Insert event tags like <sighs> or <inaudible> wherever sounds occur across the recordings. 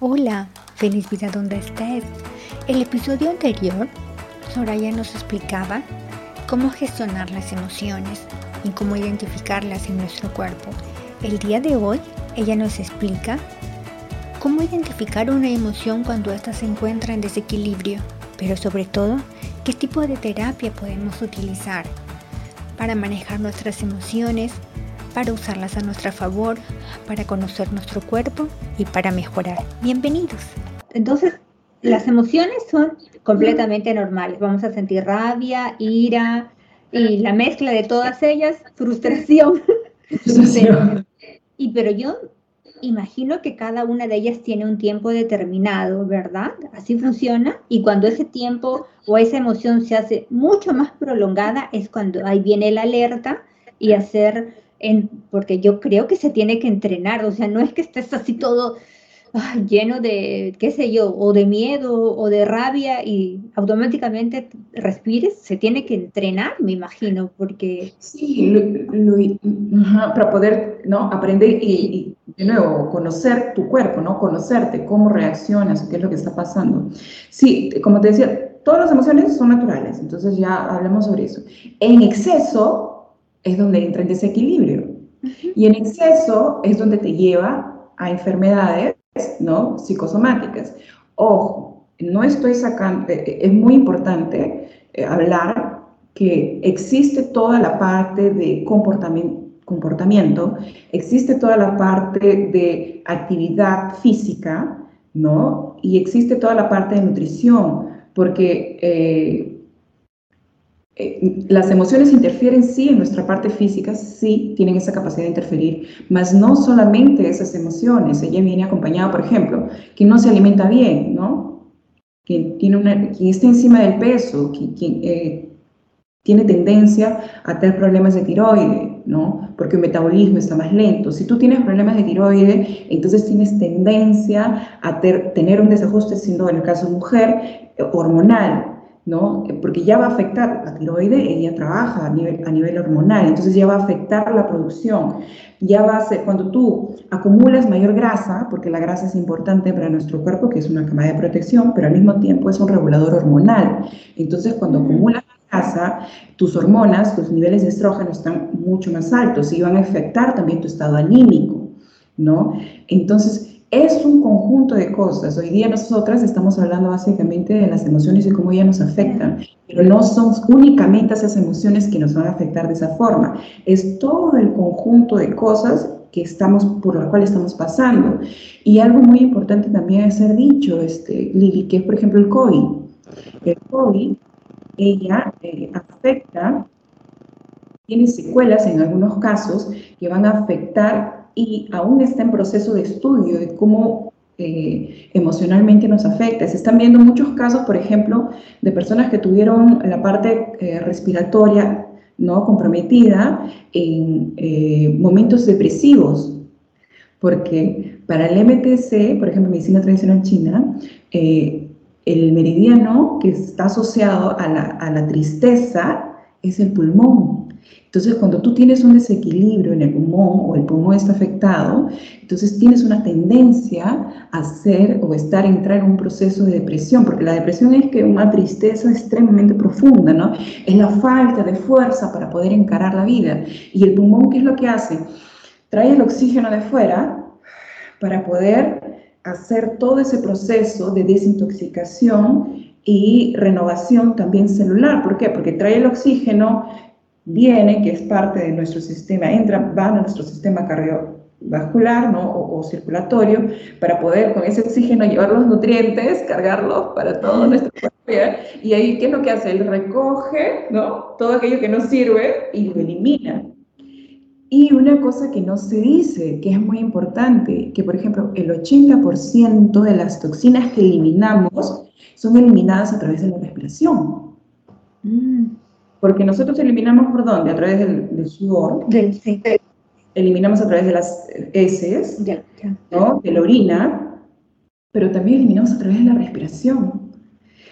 Hola, feliz vida donde estés. El episodio anterior, Soraya nos explicaba cómo gestionar las emociones y cómo identificarlas en nuestro cuerpo. El día de hoy, ella nos explica cómo identificar una emoción cuando ésta se encuentra en desequilibrio, pero sobre todo, qué tipo de terapia podemos utilizar para manejar nuestras emociones, para usarlas a nuestro favor, para conocer nuestro cuerpo y para mejorar. Bienvenidos. Entonces, las emociones son completamente normales. Vamos a sentir rabia, ira y la mezcla de todas ellas, frustración. frustración. <laughs> y pero yo imagino que cada una de ellas tiene un tiempo determinado, ¿verdad? Así funciona. Y cuando ese tiempo o esa emoción se hace mucho más prolongada, es cuando ahí viene la alerta y hacer porque yo creo que se tiene que entrenar, o sea, no es que estés así todo lleno de, qué sé yo, o de miedo o de rabia y automáticamente respires, se tiene que entrenar, me imagino, porque... Sí, para poder ¿no? aprender y, de nuevo, conocer tu cuerpo, ¿no? Conocerte, cómo reaccionas, qué es lo que está pasando. Sí, como te decía, todas las emociones son naturales, entonces ya hablamos sobre eso. En exceso, es donde entra el desequilibrio. Y en exceso es donde te lleva a enfermedades ¿no? psicosomáticas. Ojo, no estoy sacando, eh, eh, es muy importante eh, hablar que existe toda la parte de comportamiento, comportamiento, existe toda la parte de actividad física, ¿no? Y existe toda la parte de nutrición, porque eh, las emociones interfieren sí en nuestra parte física, sí tienen esa capacidad de interferir, mas no solamente esas emociones. Ella viene acompañada, por ejemplo, que no se alimenta bien, ¿no? Quien, tiene una, quien está encima del peso, quien, eh, tiene tendencia a tener problemas de tiroides, ¿no? Porque el metabolismo está más lento. Si tú tienes problemas de tiroides, entonces tienes tendencia a tener un desajuste, siendo en el caso de mujer, hormonal, ¿no? Porque ya va a afectar la tiroide, ella trabaja a nivel, a nivel hormonal, entonces ya va a afectar la producción. Ya va a ser, cuando tú acumulas mayor grasa, porque la grasa es importante para nuestro cuerpo, que es una cama de protección, pero al mismo tiempo es un regulador hormonal. Entonces, cuando acumulas grasa, tus hormonas, tus niveles de estrógeno están mucho más altos y van a afectar también tu estado anímico, ¿no? Entonces, es un conjunto de cosas. Hoy día nosotras estamos hablando básicamente de las emociones y cómo ellas nos afectan, pero no son únicamente esas emociones que nos van a afectar de esa forma. Es todo el conjunto de cosas que estamos, por la cual estamos pasando. Y algo muy importante también es ser dicho, este, Lili, que es por ejemplo el COVID. El COVID, ella eh, afecta, tiene secuelas en algunos casos que van a afectar y aún está en proceso de estudio de cómo eh, emocionalmente nos afecta. Se están viendo muchos casos, por ejemplo, de personas que tuvieron la parte eh, respiratoria no comprometida en eh, momentos depresivos, porque para el MTC, por ejemplo, medicina tradicional china, el meridiano que está asociado a la, a la tristeza es el pulmón. Entonces, cuando tú tienes un desequilibrio en el pulmón o el pulmón está afectado, entonces tienes una tendencia a hacer o estar, entrar en un proceso de depresión, porque la depresión es que una tristeza extremadamente profunda, ¿no? Es la falta de fuerza para poder encarar la vida. Y el pulmón, ¿qué es lo que hace? Trae el oxígeno de fuera para poder hacer todo ese proceso de desintoxicación y renovación también celular. ¿Por qué? Porque trae el oxígeno, viene, que es parte de nuestro sistema, entra, va a nuestro sistema cardiovascular ¿no? o, circulatorio, para poder con ese oxígeno llevar los nutrientes, cargarlos para todo nuestro cuerpo. Y ahí, ¿qué es lo que hace? Él recoge ¿no? todo aquello que no sirve y lo elimina. Y una cosa que no se dice, que es muy importante, que por ejemplo el 80% de las toxinas que eliminamos son eliminadas a través de la respiración. Mm. Porque nosotros eliminamos por dónde? A través del, sudor. Del, sí. Eliminamos a través de las heces, ¿no? de la orina, pero también eliminamos a través de la respiración.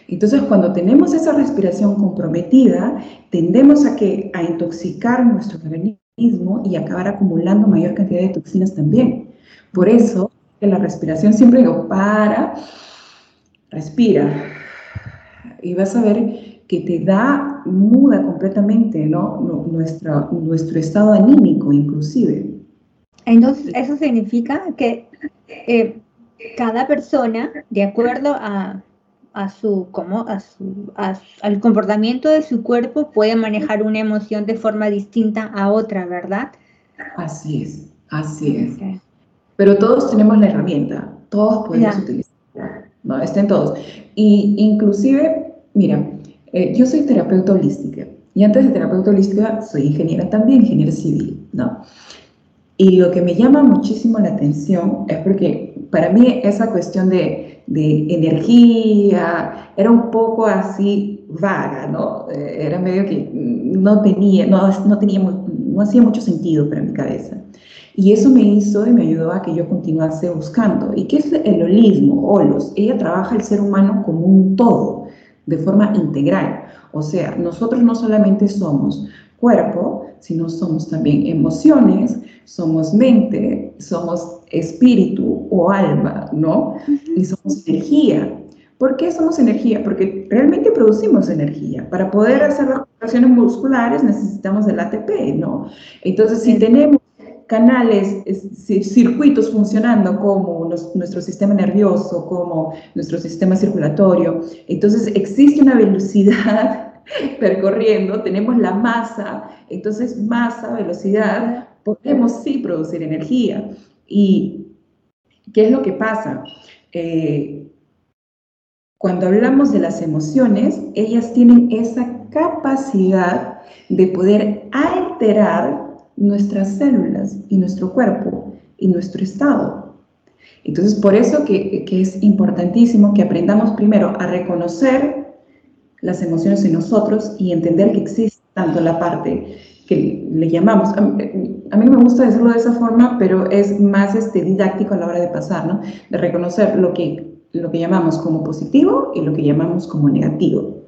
Entonces, cuando tenemos esa respiración comprometida, tendemos a, que, a intoxicar nuestro organismo y acabar acumulando mayor cantidad de toxinas también. Por eso, que la respiración siempre digo, para, respira. Y vas a ver que te da, muda completamente, ¿no? Nuestra, nuestro estado anímico inclusive. Entonces, eso significa que eh, cada persona, de acuerdo a, a su, como, a su, al comportamiento de su cuerpo, puede manejar una emoción de forma distinta a otra, ¿verdad? Así es, así es. Pero todos tenemos la herramienta, todos podemos utilizarla, ¿no? Estén todos. Y inclusive, mira, eh, yo soy terapeuta holística y antes de terapeuta holística soy ingeniera también, ingeniera civil, ¿no? Y lo que me llama muchísimo la atención es porque para mí esa cuestión de, de energía era un poco así vaga, ¿no? Eh, era medio que no tenía, no, no, tenía, no hacía mucho sentido para mi cabeza. Y eso me hizo y me ayudó a que yo continuase buscando. ¿Y qué es el holismo? Holos. Ella trabaja el ser humano como un todo, de forma integral. O sea, nosotros no solamente somos cuerpo, sino somos también emociones, somos mente, somos espíritu o alma, ¿no? Y somos energía. ¿Por qué somos energía? Porque realmente producimos energía. Para poder hacer las contracciones musculares necesitamos el ATP, ¿no? Entonces, si tenemos canales, circuitos funcionando como nuestro sistema nervioso, como nuestro sistema circulatorio, entonces existe una velocidad <laughs> percorriendo, tenemos la masa, entonces masa, velocidad, podemos sí producir energía. ¿Y qué es lo que pasa? Eh, cuando hablamos de las emociones, ellas tienen esa capacidad de poder alterar nuestras células y nuestro cuerpo y nuestro estado. Entonces, por eso que, que es importantísimo que aprendamos primero a reconocer las emociones en nosotros y entender que existe tanto la parte que le llamamos, a mí, no me gusta decirlo de esa forma, pero es más este, didáctico a la hora de pasar, ¿no? De reconocer lo que, lo que llamamos como positivo y lo que llamamos como negativo.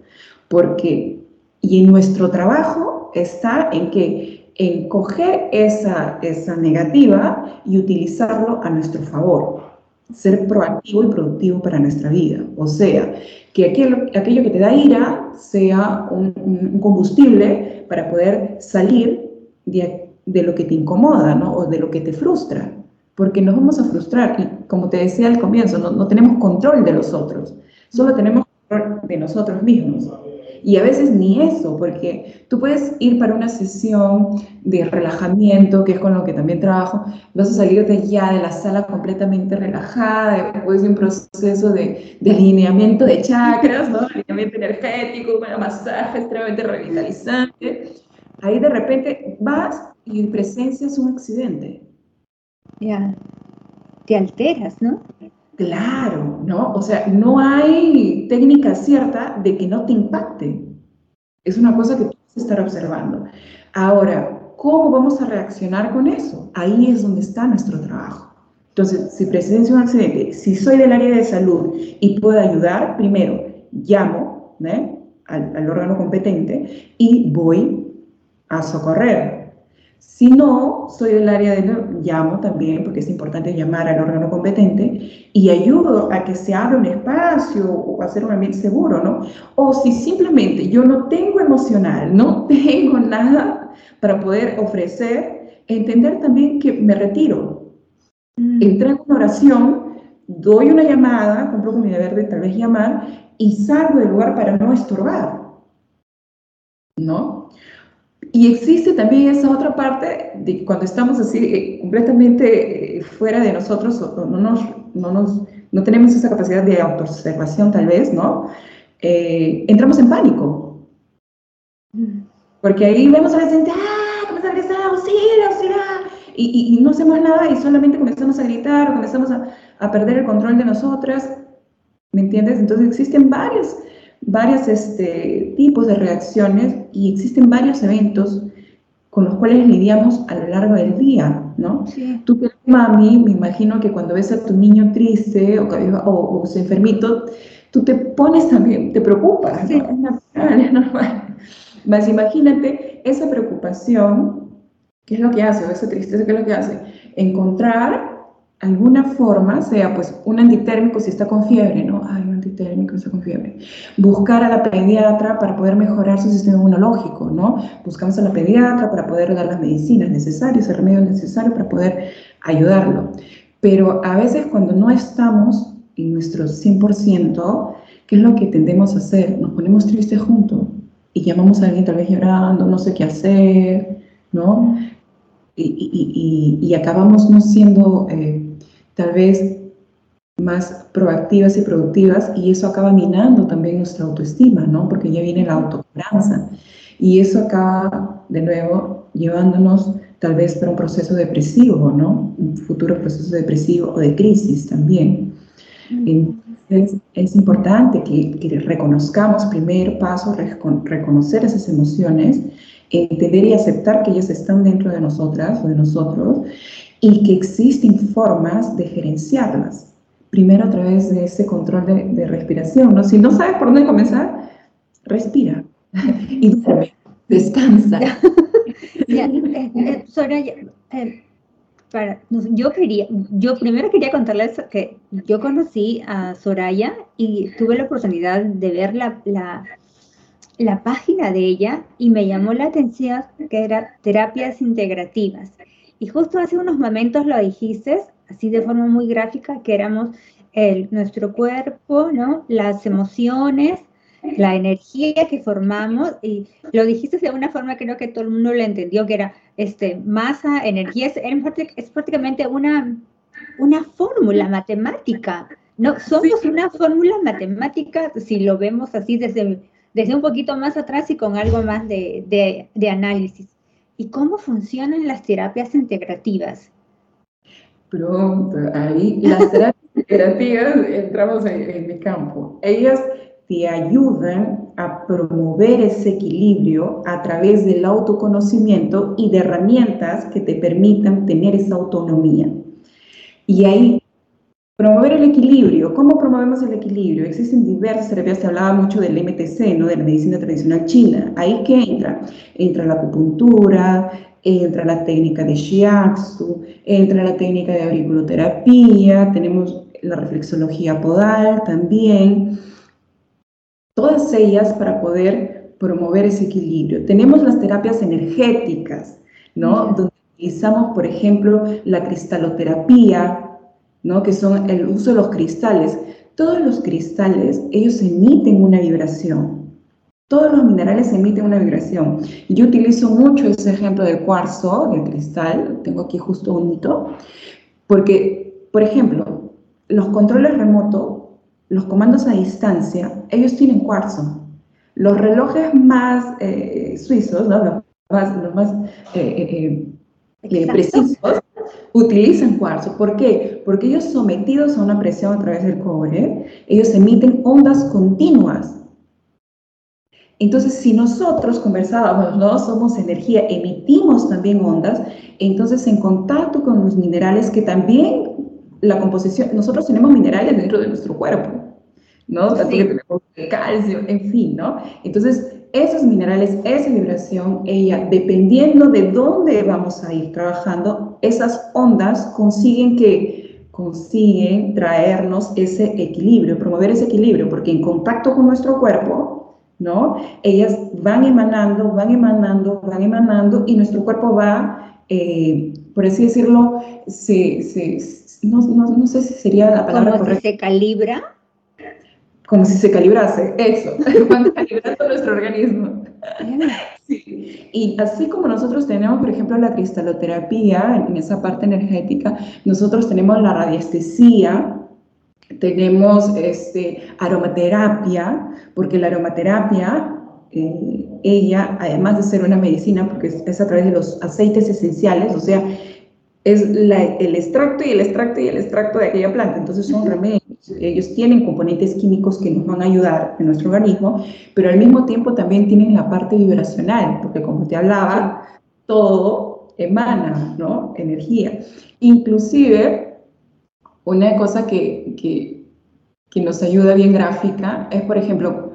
Porque, y en nuestro trabajo está en que en coger esa, esa negativa y utilizarlo a nuestro favor ser proactivo y productivo para nuestra vida. O sea, que aquello, aquello que te da ira sea un, combustible para poder salir de, lo que te incomoda ¿no? o de lo que te frustra. Porque nos vamos a frustrar como te decía al comienzo, no, no tenemos control de los otros, solo tenemos control de nosotros mismos. Y a veces ni eso, porque tú puedes ir para una sesión de relajamiento, que es con lo que también trabajo, vas a salir de ya de la sala completamente relajada, después de un proceso de, de alineamiento de chakras, ¿no? alineamiento energético, un masaje extremadamente revitalizante. Ahí de repente vas y presencias un accidente. Ya, te alteras, ¿no? Claro, ¿no? O sea, no hay técnica cierta de que no te impacte. Es una cosa que tú que estar observando. Ahora, ¿cómo vamos a reaccionar con eso? Ahí es donde está nuestro trabajo. Entonces, si presencia un accidente, si soy del área de salud y puedo ayudar, primero llamo al, al órgano competente y voy a socorrer si no, soy del área de llamo también, porque es importante llamar al órgano competente y ayudo a que se abra un espacio o hacer un ambiente seguro, ¿no? O si simplemente yo no tengo emocional, no <laughs> tengo nada para poder ofrecer, entender también que me retiro. Mm. Entrego una oración, doy una llamada, cumplo con mi deber de tal vez llamar y salgo del lugar para no estorbar, ¿no? Y existe también esa otra parte de cuando estamos así eh, completamente eh, fuera de nosotros, o, no, nos, no, nos, no tenemos esa capacidad de autoobservación tal vez, ¿no? Eh, entramos en pánico. Porque ahí vemos a la gente, ¡ah! Comenzamos a gritar, auxilio, auxilio. Y, y, no hacemos nada y solamente comenzamos a gritar o comenzamos a, a perder el control de nosotras. ¿Me entiendes? Entonces existen varios varios este, tipos de reacciones y existen varios eventos con los cuales lidiamos a lo largo del día, ¿no? Sí. Tú que mami, me imagino que cuando ves a tu niño triste o, o, o enfermito, tú te pones también, te preocupas, sí. es natural, es normal. Más imagínate esa preocupación, ¿qué es lo que hace? O esa tristeza, ¿qué es lo que hace? Encontrar alguna forma, sea pues un antitérmico si está con fiebre, ¿no? Ay, un antitérmico está con fiebre. Buscar a la pediatra para poder mejorar su sistema inmunológico, ¿no? Buscamos a la pediatra para poder dar las medicinas necesarias, el remedio necesario para poder ayudarlo. Pero a veces cuando no estamos en nuestro 100%, ¿qué es lo que tendemos a hacer? Nos ponemos tristes juntos y llamamos a alguien tal vez llorando, no sé qué hacer, ¿no? Y, acabamos no siendo eh, tal vez más proactivas y productivas y eso acaba minando también nuestra autoestima, ¿no? Porque ya viene la autoconfianza y eso acaba de nuevo llevándonos tal vez para un proceso depresivo, ¿no? Un futuro proceso depresivo o de crisis también. Entonces, es importante que, que reconozcamos, primer paso, reconocer esas emociones, entender y aceptar que ellas están dentro de nosotras o de nosotros y que existen formas de gerenciarlas. Primero a través de ese control de, respiración. Si no sabes por dónde comenzar, respira <laughs> y duerme, descansa. Eh, eh, Soraya, eh, yo quería, yo primero quería contarles que yo conocí a Soraya y tuve la oportunidad de ver la, la, la página de ella y me llamó la atención que era terapias integrativas. Y justo hace unos momentos lo dijiste, así de forma muy gráfica, que éramos el, nuestro cuerpo, ¿no? Las emociones, la energía que formamos, y lo dijiste de una forma que creo que todo el mundo lo entendió, que era este, masa, energía, es, es prácticamente una, una fórmula matemática. No, somos una fórmula matemática si lo vemos así desde, desde un poquito más atrás y con algo más de, de, de análisis. ¿Y cómo funcionan las terapias integrativas? Pronto, ahí las <laughs> terapias integrativas entramos en, mi campo. Ellas te ayudan a promover ese equilibrio a través del autoconocimiento y de herramientas que te permitan tener esa autonomía. Y ahí Promover el equilibrio. ¿Cómo promovemos el equilibrio? Existen diversas terapias, se hablaba mucho del MTC, ¿no? de la medicina tradicional china. ¿Ahí qué entra? Entra la acupuntura, entra la técnica de shiatsu, entra la técnica de auriculoterapia, tenemos la reflexología podal también. Todas ellas para poder promover ese equilibrio. Tenemos las terapias energéticas, ¿no? Donde utilizamos, por ejemplo, la cristaloterapia, ¿no? que son el uso de los cristales. Todos los cristales, ellos emiten una vibración. Todos los minerales emiten una vibración. Yo utilizo mucho ese ejemplo del cuarzo, del cristal, tengo aquí justo un hito, porque, por ejemplo, los controles remotos, los comandos a distancia, ellos tienen cuarzo. Los relojes más eh, suizos, ¿no? los más, los más eh, eh, precisos, utilizan cuarzo. ¿Por qué? Porque ellos sometidos a una presión a través del cobre, ellos emiten ondas continuas. Entonces, si nosotros conversábamos, no somos energía, emitimos también ondas, entonces en contacto con los minerales que también la composición, nosotros tenemos minerales dentro de nuestro cuerpo, ¿no? tenemos calcio, en fin, ¿no? Entonces, esos minerales, esa vibración, ella, dependiendo de dónde vamos a ir trabajando, esas ondas consiguen que consiguen traernos ese equilibrio, promover ese equilibrio, porque en contacto con nuestro cuerpo, ¿no? Ellas van emanando, van emanando, van emanando y nuestro cuerpo va, eh, por así decirlo, se, no, no, sé si sería la palabra correcta. se calibra como si se calibrase, eso, <laughs> van calibrando nuestro organismo. Y así como nosotros tenemos, por ejemplo, la cristaloterapia en esa parte energética, nosotros tenemos la radiestesia, tenemos este, aromaterapia, porque la aromaterapia, eh, ella, además de ser una medicina, porque es, a través de los aceites esenciales, o sea, es el extracto y el extracto y el extracto de aquella planta, entonces son remedios ellos tienen componentes químicos que nos van a ayudar en nuestro organismo, pero al mismo tiempo también tienen la parte vibracional, porque como te hablaba, todo emana, ¿no? Energía. Inclusive, una cosa que, que, que nos ayuda bien gráfica es, por ejemplo,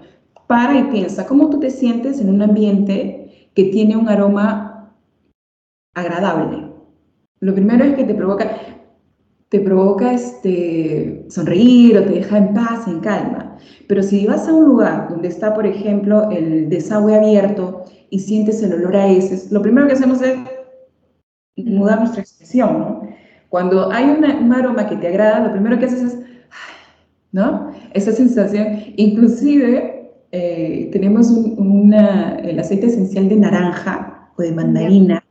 para y piensa cómo tú te sientes en un ambiente que tiene un aroma agradable. Lo primero es que te provoca, te provoca este, sonreír o te deja en paz, en calma. Pero si vas a un lugar donde está, por ejemplo, el desagüe abierto y sientes el olor a heces, lo primero que hacemos es mudar nuestra expresión, ¿no? Cuando hay un aroma que te agrada, lo primero que haces es, <sighs> ¿no? Esa sensación, inclusive eh, tenemos el aceite esencial de naranja o de mandarina,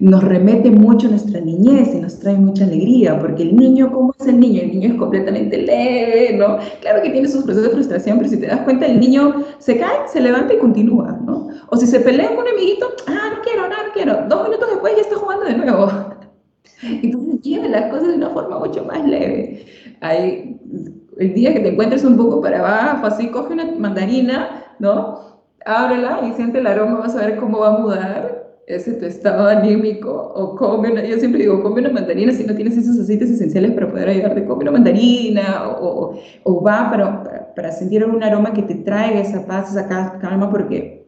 nos remete mucho a nuestra niñez y nos trae mucha alegría, porque el niño, ¿cómo es el niño? El niño es completamente leve, ¿no? Claro que tiene sus procesos de frustración, pero si te das cuenta, el niño se cae, se levanta y continúa, ¿no? O si se pelea con un amiguito, ah, no quiero, no, no quiero, dos minutos después ya está jugando de nuevo. <laughs> Entonces lleva las cosas de una forma mucho más leve. Hay, el día que te encuentres un poco para abajo, así, coge una mandarina, ¿no? Ábrela y siente el aroma, vas a ver cómo va a mudar ese tu estado anímico, o come una, yo siempre digo, come una mandarina si no tienes esos aceites esenciales para poder ayudarte, come una mandarina, o, o, va para, para, sentir un aroma que te traiga esa paz, esa calma, porque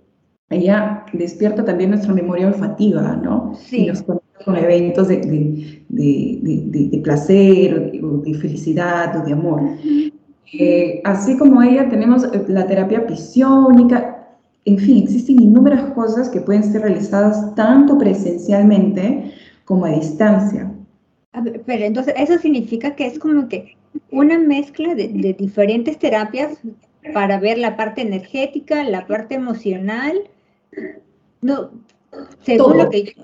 ella despierta también nuestra memoria olfativa, ¿no? Sí. Y nos conecta con eventos de, de, de, de placer, o de, felicidad, o de amor. Eh, así como ella, tenemos la terapia pisiónica, en fin, existen innumerables cosas que pueden ser realizadas tanto presencialmente como a distancia. pero entonces eso significa que es como que una mezcla de, de diferentes terapias para ver la parte energética, la parte emocional. No, según que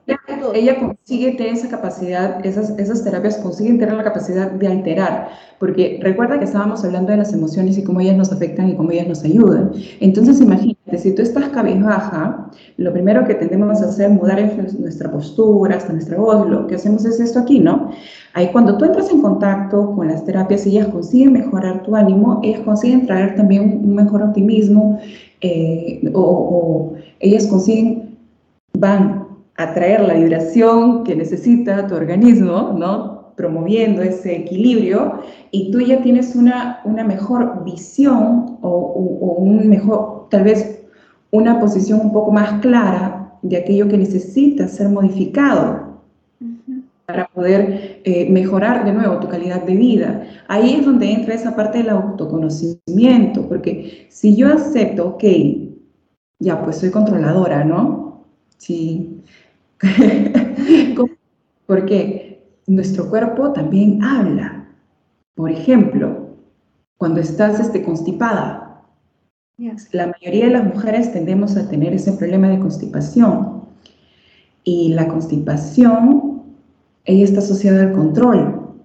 ella, consigue tener esa capacidad, esas, esas terapias consiguen tener la capacidad de alterar, porque recuerda que estábamos hablando de las emociones y cómo ellas nos afectan y cómo ellas nos ayudan. Entonces imagínate, si tú estás cabizbaja, lo primero que tendemos a hacer es mudar nuestra postura, hasta nuestra voz, lo que hacemos es esto aquí, ¿no? Ahí cuando tú entras en contacto con las terapias, ellas consiguen mejorar tu ánimo, ellas consiguen traer también un mejor optimismo, eh, o, o ellas consiguen van a traer la vibración que necesita tu organismo, ¿no? Promoviendo ese equilibrio y tú ya tienes una, una mejor visión o, un mejor, tal vez una posición un poco más clara de aquello que necesita ser modificado para poder eh, mejorar de nuevo tu calidad de vida. Ahí es donde entra esa parte del autoconocimiento, porque si yo acepto, ok, ya pues soy controladora, ¿no? Sí. <laughs> Porque nuestro cuerpo también habla. Por ejemplo, cuando estás este, constipada, la mayoría de las mujeres tendemos a tener ese problema de constipación. Y la constipación, ella está asociada al control.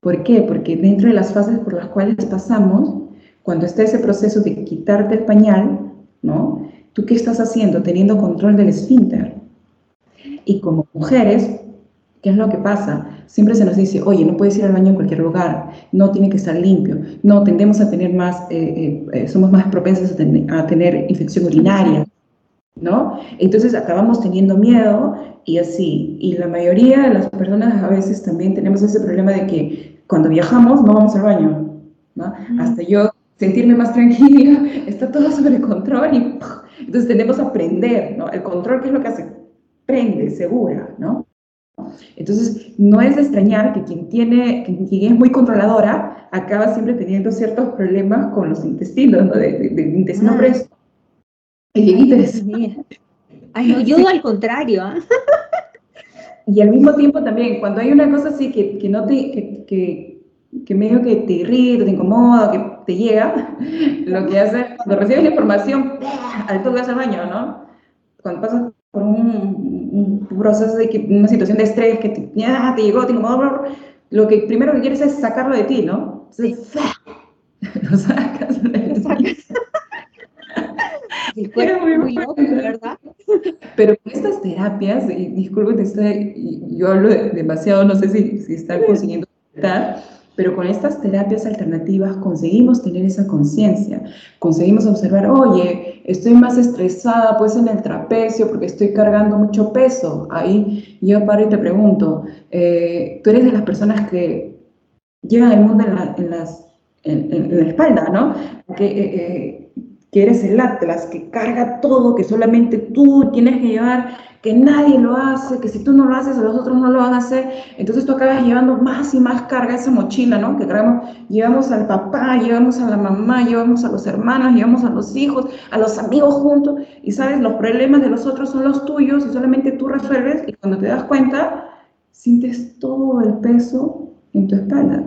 ¿Por qué? Porque dentro de las fases por las cuales pasamos, cuando está ese proceso de quitarte el pañal, ¿no? ¿Tú qué estás haciendo? Teniendo control del esfínter. Y como mujeres, ¿qué es lo que pasa? Siempre se nos dice, oye, no puedes ir al baño en cualquier lugar, no tiene que estar limpio, no, tendemos a tener más, eh, eh, somos más propensas a, tener infección urinaria, ¿no? Entonces acabamos teniendo miedo y así. Y la mayoría de las personas a veces también tenemos ese problema de que cuando viajamos no vamos al baño, ¿no? Hasta yo sentirme más tranquila, <laughs> está todo sobre control y entonces tenemos que aprender, ¿no? El control, ¿qué es lo que hace? Prende, segura, ¿no? Entonces, no es de extrañar que quien, tiene, quien es muy controladora acaba siempre teniendo ciertos problemas con los intestinos, ¿no? De, de, intestino ah. Y bien interesante. Ay, no, yo al contrario. ¿ah? <laughs> Y al mismo tiempo también, cuando hay una cosa así que, que no te, que, que, que medio que te irrita, te incomoda, que te llega, <laughs> lo que hace, cuando recibes la información, al toque vas al baño, ¿no? Cuando pasas por un, proceso de una situación de estrés que te, ya, te llegó, te incomodó, lo que primero que quieres es sacarlo de ti, ¿no? Entonces, <laughs> lo sacas. <laughs> El cuerpo muy, muy loco, ¿verdad? Pero con estas terapias, y disculpen, yo hablo demasiado, no sé si, si están consiguiendo pero con estas terapias alternativas conseguimos tener esa conciencia, conseguimos observar, oye, estoy más estresada pues en el trapecio porque estoy cargando mucho peso. Ahí yo paro y te pregunto, eh, tú eres de las personas que llevan el mundo en la, las, en, la espalda, ¿no? Eh, eh, que eres el Atlas, que carga todo, que solamente tú tienes que llevar, que nadie lo hace, que si tú no lo haces, los otros no lo van a hacer. Entonces tú acabas llevando más y más carga esa mochila, ¿no? Que traemos, llevamos al papá, llevamos a la mamá, llevamos a los hermanos, llevamos a los hijos, a los amigos juntos. Y sabes, los problemas de los otros son los tuyos y solamente tú resuelves. Y cuando te das cuenta, sientes todo el peso en tu espalda.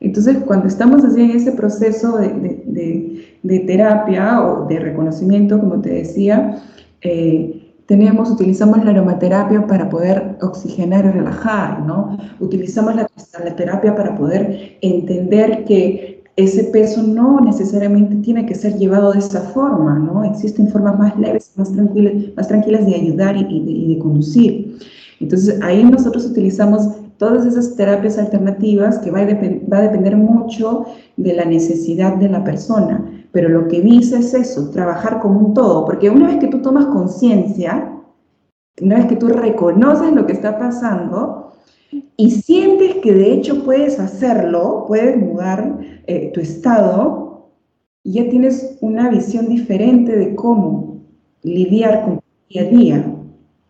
Entonces, cuando estamos así en ese proceso de, terapia o de reconocimiento, como te decía, eh, tenemos, utilizamos la aromaterapia para poder oxigenar y relajar, ¿no? Utilizamos la, la terapia para poder entender que ese peso no necesariamente tiene que ser llevado de esa forma, ¿no? Existen formas más leves, más tranquilas, más tranquilas de ayudar y, y de conducir. Entonces, ahí nosotros utilizamos todas esas terapias alternativas que va a, depender mucho de la necesidad de la persona. Pero lo que dice es eso, trabajar como un todo, porque una vez que tú tomas conciencia, una vez que tú reconoces lo que está pasando y sientes que de hecho puedes hacerlo, puedes mudar eh, tu estado, ya tienes una visión diferente de cómo lidiar con tu día a día.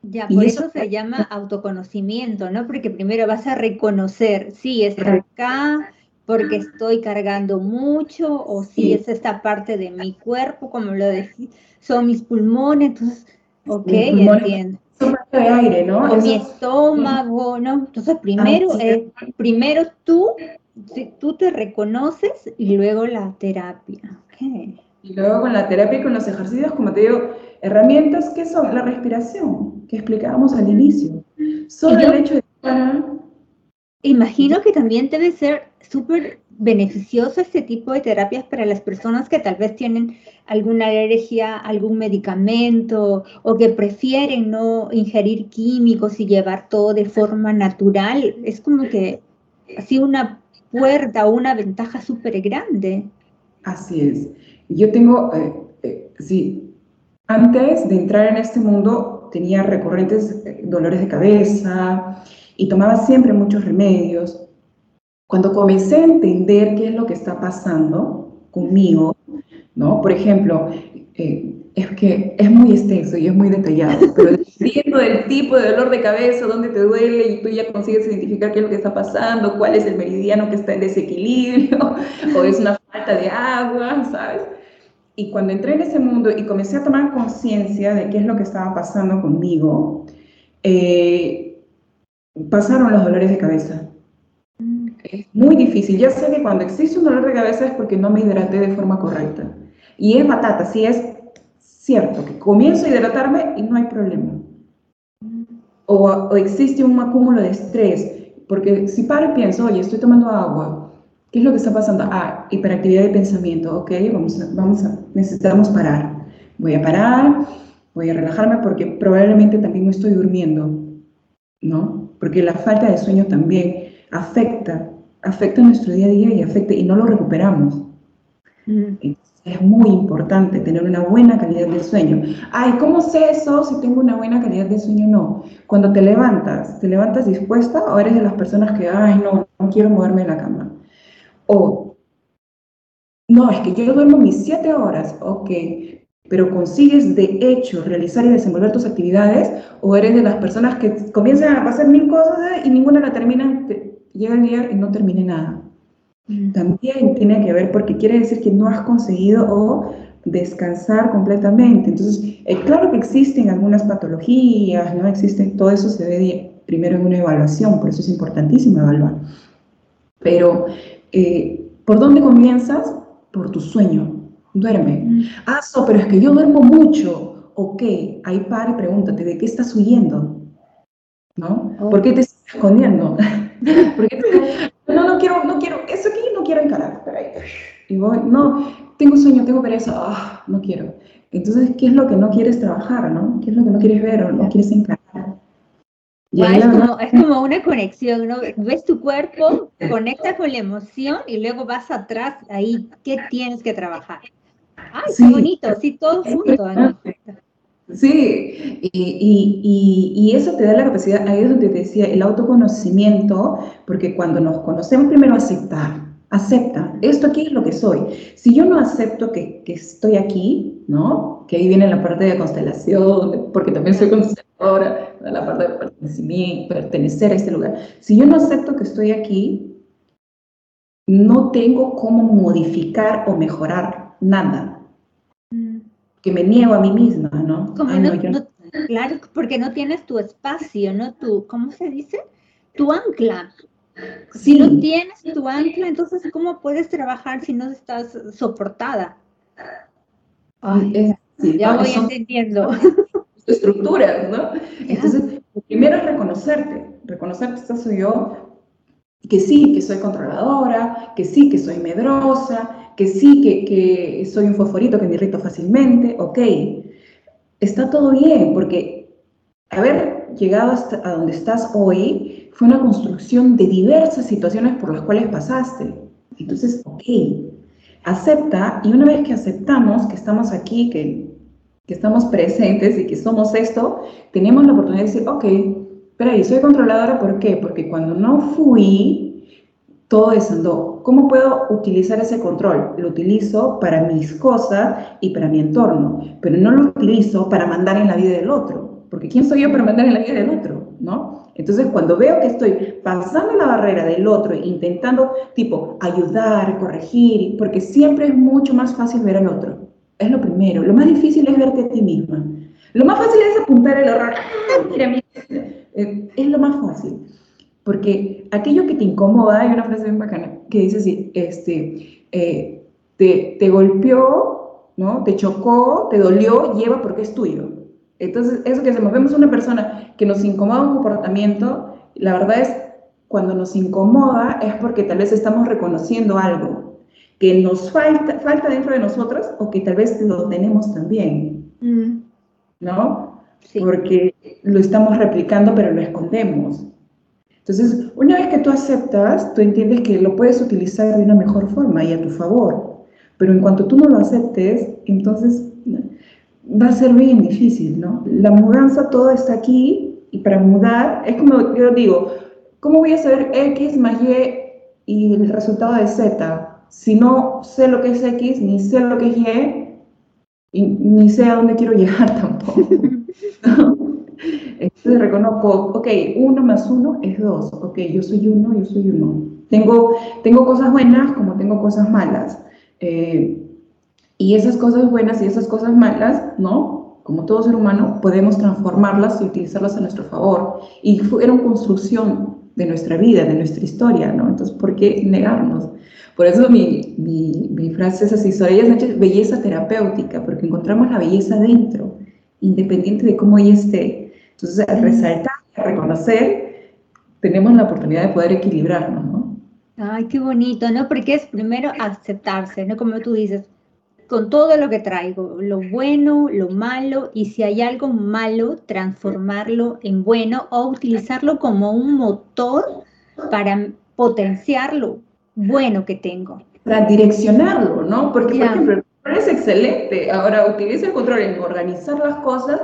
Ya, por eso, se llama autoconocimiento, ¿no? Porque primero vas a reconocer, sí, es acá porque estoy cargando mucho, o sí, es esta parte de mi cuerpo, como lo decís, son mis pulmones, entonces, ok, entiendo. de aire, ¿no? O mi estómago, ¿no? Entonces, primero, eh, primero tú, tú te reconoces y luego la terapia. Okay. Y luego con la terapia y con los ejercicios, como te digo, herramientas que son la respiración, que explicábamos al inicio. Solo el hecho de... Imagino que también debe ser súper beneficioso este tipo de terapias para las personas que tal vez tienen alguna alergia, algún medicamento o que prefieren no ingerir químicos y llevar todo de forma natural. Es como que así una puerta o una ventaja súper grande. Así es. Yo tengo, eh, eh, sí, antes de entrar en este mundo tenía recurrentes eh, dolores de cabeza y tomaba siempre muchos remedios. Cuando comencé a entender qué es lo que está pasando conmigo, ¿no? Por ejemplo, es que es muy extenso y es muy detallado, <laughs> pero dependiendo del tipo de dolor de cabeza, dónde te duele y tú ya consigues identificar qué es lo que está pasando, cuál es el meridiano que está en desequilibrio <laughs> o es una falta de agua, ¿sabes? Y cuando entré en ese mundo y comencé a tomar conciencia de qué es lo que estaba pasando conmigo, eh, pasaron los dolores de cabeza. Es muy difícil. Ya sé que cuando existe un dolor de cabeza es porque no me hidraté de forma correcta. Y es batata, sí es cierto, que comienzo a hidratarme y no hay problema. O, o existe un acúmulo de estrés, porque si paro y pienso, oye, estoy tomando agua, ¿Qué es lo que está pasando? Ah, hiperactividad de pensamiento. Ok, vamos a, vamos a, necesitamos parar. Voy a parar, voy a relajarme porque probablemente también no estoy durmiendo, ¿no? Porque la falta de sueño también afecta, afecta nuestro día a día y afecta y no lo recuperamos. Mm. Es muy importante tener una buena calidad de sueño. Ay, ¿cómo sé eso si tengo una buena calidad de sueño? No. Cuando te levantas, ¿te levantas dispuesta o eres de las personas que, ay, no, no quiero moverme de la cama? O, no, es que yo duermo mis siete horas, ok, pero consigues de hecho realizar y desenvolver tus actividades, o eres de las personas que comienzan a pasar mil cosas y ninguna la termina, llega el día y no termine nada. Mm. También tiene que ver porque quiere decir que no has conseguido o descansar completamente. Entonces, eh, claro que existen algunas patologías, ¿no? Existen, todo eso se ve primero en una evaluación, por eso es importantísimo evaluar. Pero eh, ¿por dónde comienzas? Por tu sueño. Duerme. Mm. Ah, so, pero es que yo duermo mucho. Ok, ahí para y pregúntate, ¿de qué estás huyendo? ¿No? ¿Por qué te estás escondiendo? <laughs> Porque no, no quiero, no quiero, eso aquí no quiero encarar. Y voy, no, tengo sueño, tengo pereza, ah, no quiero. Entonces, ¿qué es lo que no quieres trabajar, no? ¿Qué es lo que no quieres ver o no quieres encarar? Es, como, es como una conexión, ¿no? Ves tu cuerpo, conecta con la emoción y luego vas atrás, ahí, ¿qué tienes que trabajar? ¡Ay, qué bonito! Sí, todo junto. Sí, y, y, y, eso te da la capacidad, ahí es donde te decía, el autoconocimiento, porque cuando nos conocemos primero aceptar, acepta, esto aquí es lo que soy. Si yo no acepto que, que estoy aquí, ¿no? Que ahí viene la parte de constelación, porque también soy consteladora, la parte de pertenecer a este lugar. Si yo no acepto que estoy aquí, no tengo cómo modificar o mejorar nada. Mm. Que me niego a mí misma, ¿no? claro, porque no tienes tu espacio, ¿no? Tu, ¿cómo se dice? Tu ancla. Si no tienes tu ancla, entonces ¿cómo puedes trabajar si no estás soportada? ya voy entendiendo. <laughs> Estructuras, ¿no? Entonces, lo primero es reconocerte, reconocer que esta soy yo, que sí, que soy controladora, que sí, que soy medrosa, que sí, que, que soy un fosforito que me irrito fácilmente, ok. Está todo bien, porque haber llegado hasta a donde estás hoy fue una construcción de diversas situaciones por las cuales pasaste. Entonces, ok, acepta y una vez que aceptamos que estamos aquí, que, que estamos presentes y que somos esto, tenemos la oportunidad de decir, ok, pero ahí soy controladora, ¿por qué? Porque cuando no fui, todo desandó. ¿Cómo puedo utilizar ese control? Lo utilizo para mis cosas y para mi entorno, pero no lo utilizo para mandar en la vida del otro, porque ¿quién soy yo para mandar en la vida del otro? ¿No? Entonces, cuando veo que estoy pasando la barrera del otro, intentando, tipo, ayudar, corregir, porque siempre es mucho más fácil ver al otro. Es lo primero. Lo más difícil es verte a ti misma. Lo más fácil es apuntar el horror. Ah, <laughs> mira, eh, es lo más fácil. Porque aquello que te incomoda, hay una frase bien bacana que dice así, este, eh, te, te golpeó, ¿no? Te chocó, te dolió, lleva porque es tuyo. Entonces, eso que hacemos, vemos una persona que nos incomoda un comportamiento, la verdad es, cuando nos incomoda es porque tal vez estamos reconociendo algo que nos falta, falta dentro de nosotros o que tal vez lo tenemos también, mm. ¿no? Porque lo estamos replicando pero lo escondemos. Entonces, una vez que tú aceptas, tú entiendes que lo puedes utilizar de una mejor forma y a tu favor. Pero en cuanto tú no lo aceptes, entonces va a ser bien difícil, ¿no? La mudanza, todo está aquí y para mudar, es como yo digo, ¿cómo voy a saber X más Y y el resultado de Z? Si no sé lo que es X, ni sé lo que es Y, y ni sé a dónde quiero <laughs> llegar tampoco. Entonces reconozco, ok, uno más uno es dos, ok, yo soy uno, yo soy uno. Tengo, tengo cosas buenas como tengo cosas malas. Eh, y esas cosas buenas y esas cosas malas, ¿no? Como todo ser humano, podemos transformarlas y utilizarlas a nuestro favor. Y fueron construcción de nuestra vida, de nuestra historia, ¿no? Entonces, ¿por qué negarnos? Por eso mi, mi, mi frase es así, Soraya Sánchez, belleza terapéutica, porque encontramos la belleza dentro, independiente de cómo ella esté. Entonces, al resaltar, al reconocer, tenemos la oportunidad de poder equilibrarnos, ¿no? Ay, qué bonito, ¿no? Porque es primero aceptarse, ¿no? Como tú dices, con todo lo que traigo, lo bueno, lo malo, y si hay algo malo, transformarlo en bueno o utilizarlo como un motor para potenciar lo bueno que tengo. Para direccionarlo, ¿no? Porque, por ejemplo, el control es excelente. Ahora utiliza el control en organizar las cosas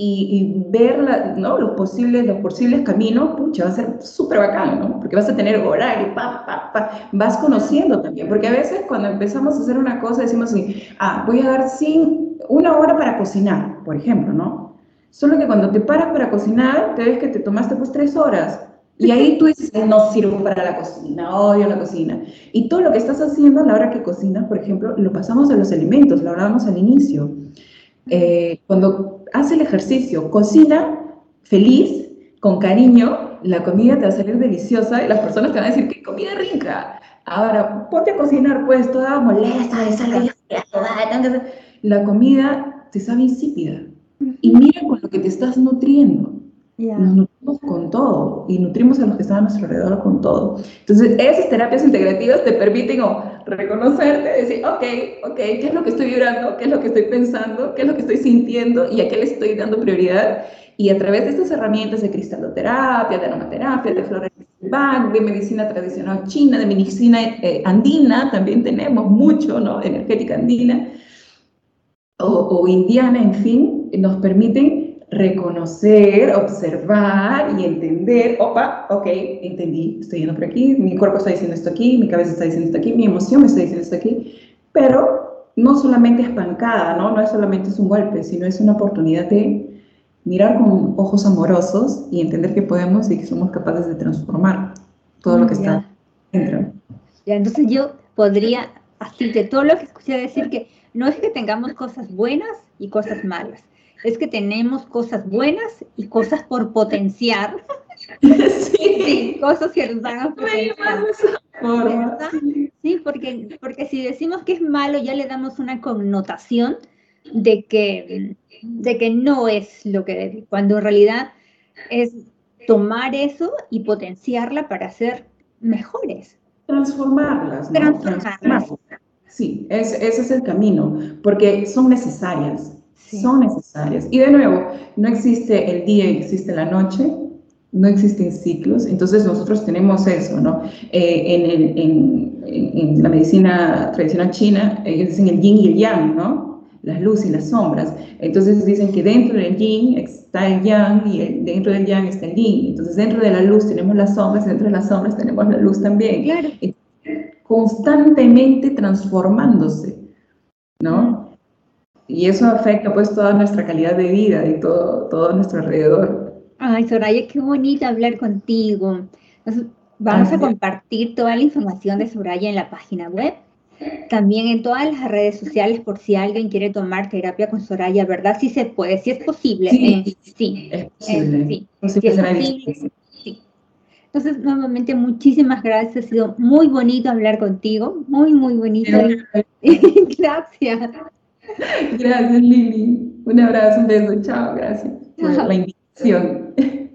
y, ver ¿no? los, posibles, los posibles caminos, pucha, va a ser súper bacán, ¿no? Porque vas a tener horario, pa, pa, pa, vas conociendo también, porque a veces cuando empezamos a hacer una cosa decimos así, ah, voy a dar sin, una hora para cocinar, por ejemplo, ¿no? Solo que cuando te paras para cocinar, te ves que te tomaste pues tres horas. Y ahí tú dices, no sirvo para la cocina, odio la cocina. Y todo lo que estás haciendo a la hora que cocinas, por ejemplo, lo pasamos a los alimentos, lo hablábamos al inicio. Eh, cuando hace el ejercicio, cocina feliz, con cariño, la comida te va a salir deliciosa y las personas te van a decir que comida rica. Ahora, ponte a cocinar, pues, toda molesta, <laughs> la comida te sabe insípida. Y mira con lo que te estás nutriendo. Nos nutrimos con todo y nutrimos a los que están a nuestro alrededor con todo. Entonces, esas terapias integrativas te permiten o reconocerte, decir, ok, ok, ¿qué es lo que estoy vibrando? ¿Qué es lo que estoy pensando? ¿Qué es lo que estoy sintiendo? ¿Y a qué le estoy dando prioridad? Y a través de estas herramientas de cristaloterapia, de aromaterapia, de flores de medicina tradicional china, de medicina eh, andina, también tenemos mucho, ¿no? Energética andina o, o indiana, en fin, nos permiten reconocer, observar y entender, opa, ok, entendí, estoy yendo por aquí, mi cuerpo está diciendo esto aquí, mi cabeza está diciendo esto aquí, mi emoción me está diciendo esto aquí, pero no solamente es pancada, ¿no? No es solamente es un golpe, sino es una oportunidad de mirar con ojos amorosos y entender que podemos y que somos capaces de transformar todo lo que está dentro. Ya, entonces yo podría, así de todo lo que escuché decir, que no es que tengamos cosas buenas y cosas malas, es que tenemos cosas buenas y cosas por potenciar. <laughs> Sí, cosas que nos van a potenciar. Sí, porque, porque si decimos que es malo, ya le damos una connotación de que, de que no es lo que debe, cuando en realidad es tomar eso y potenciarla para ser mejores. Transformarlas. Transformarlas. Sí, ese es el camino, porque son necesarias, son necesarias. Y de nuevo, no existe el día y existe la noche, no existen ciclos, entonces nosotros tenemos eso, ¿no? Eh, en, en, la medicina tradicional china, ellos dicen el yin y el yang, ¿no? Las luces y las sombras. Entonces dicen que dentro del yin está el yang y dentro del yang está el yin. Entonces dentro de la luz tenemos las sombras dentro de las sombras tenemos la luz también. Claro. Constantemente transformándose, ¿no? Y eso afecta pues toda nuestra calidad de vida y todo, todo nuestro alrededor. Ay, Soraya, qué bonito hablar contigo. vamos a compartir toda la información de Soraya en la página web. También en todas las redes sociales por si alguien quiere tomar terapia con Soraya, ¿verdad? Sí se puede, sí es posible. Sí, eh, sí, es posible. eh, sí, sí es posible. Sí. Entonces, nuevamente, muchísimas gracias. Ha sido muy bonito hablar contigo. Muy, muy bonito. <laughs> gracias. <laughs> Gracias, Lili. Un abrazo, un beso. Chao, gracias por la invitación. <laughs>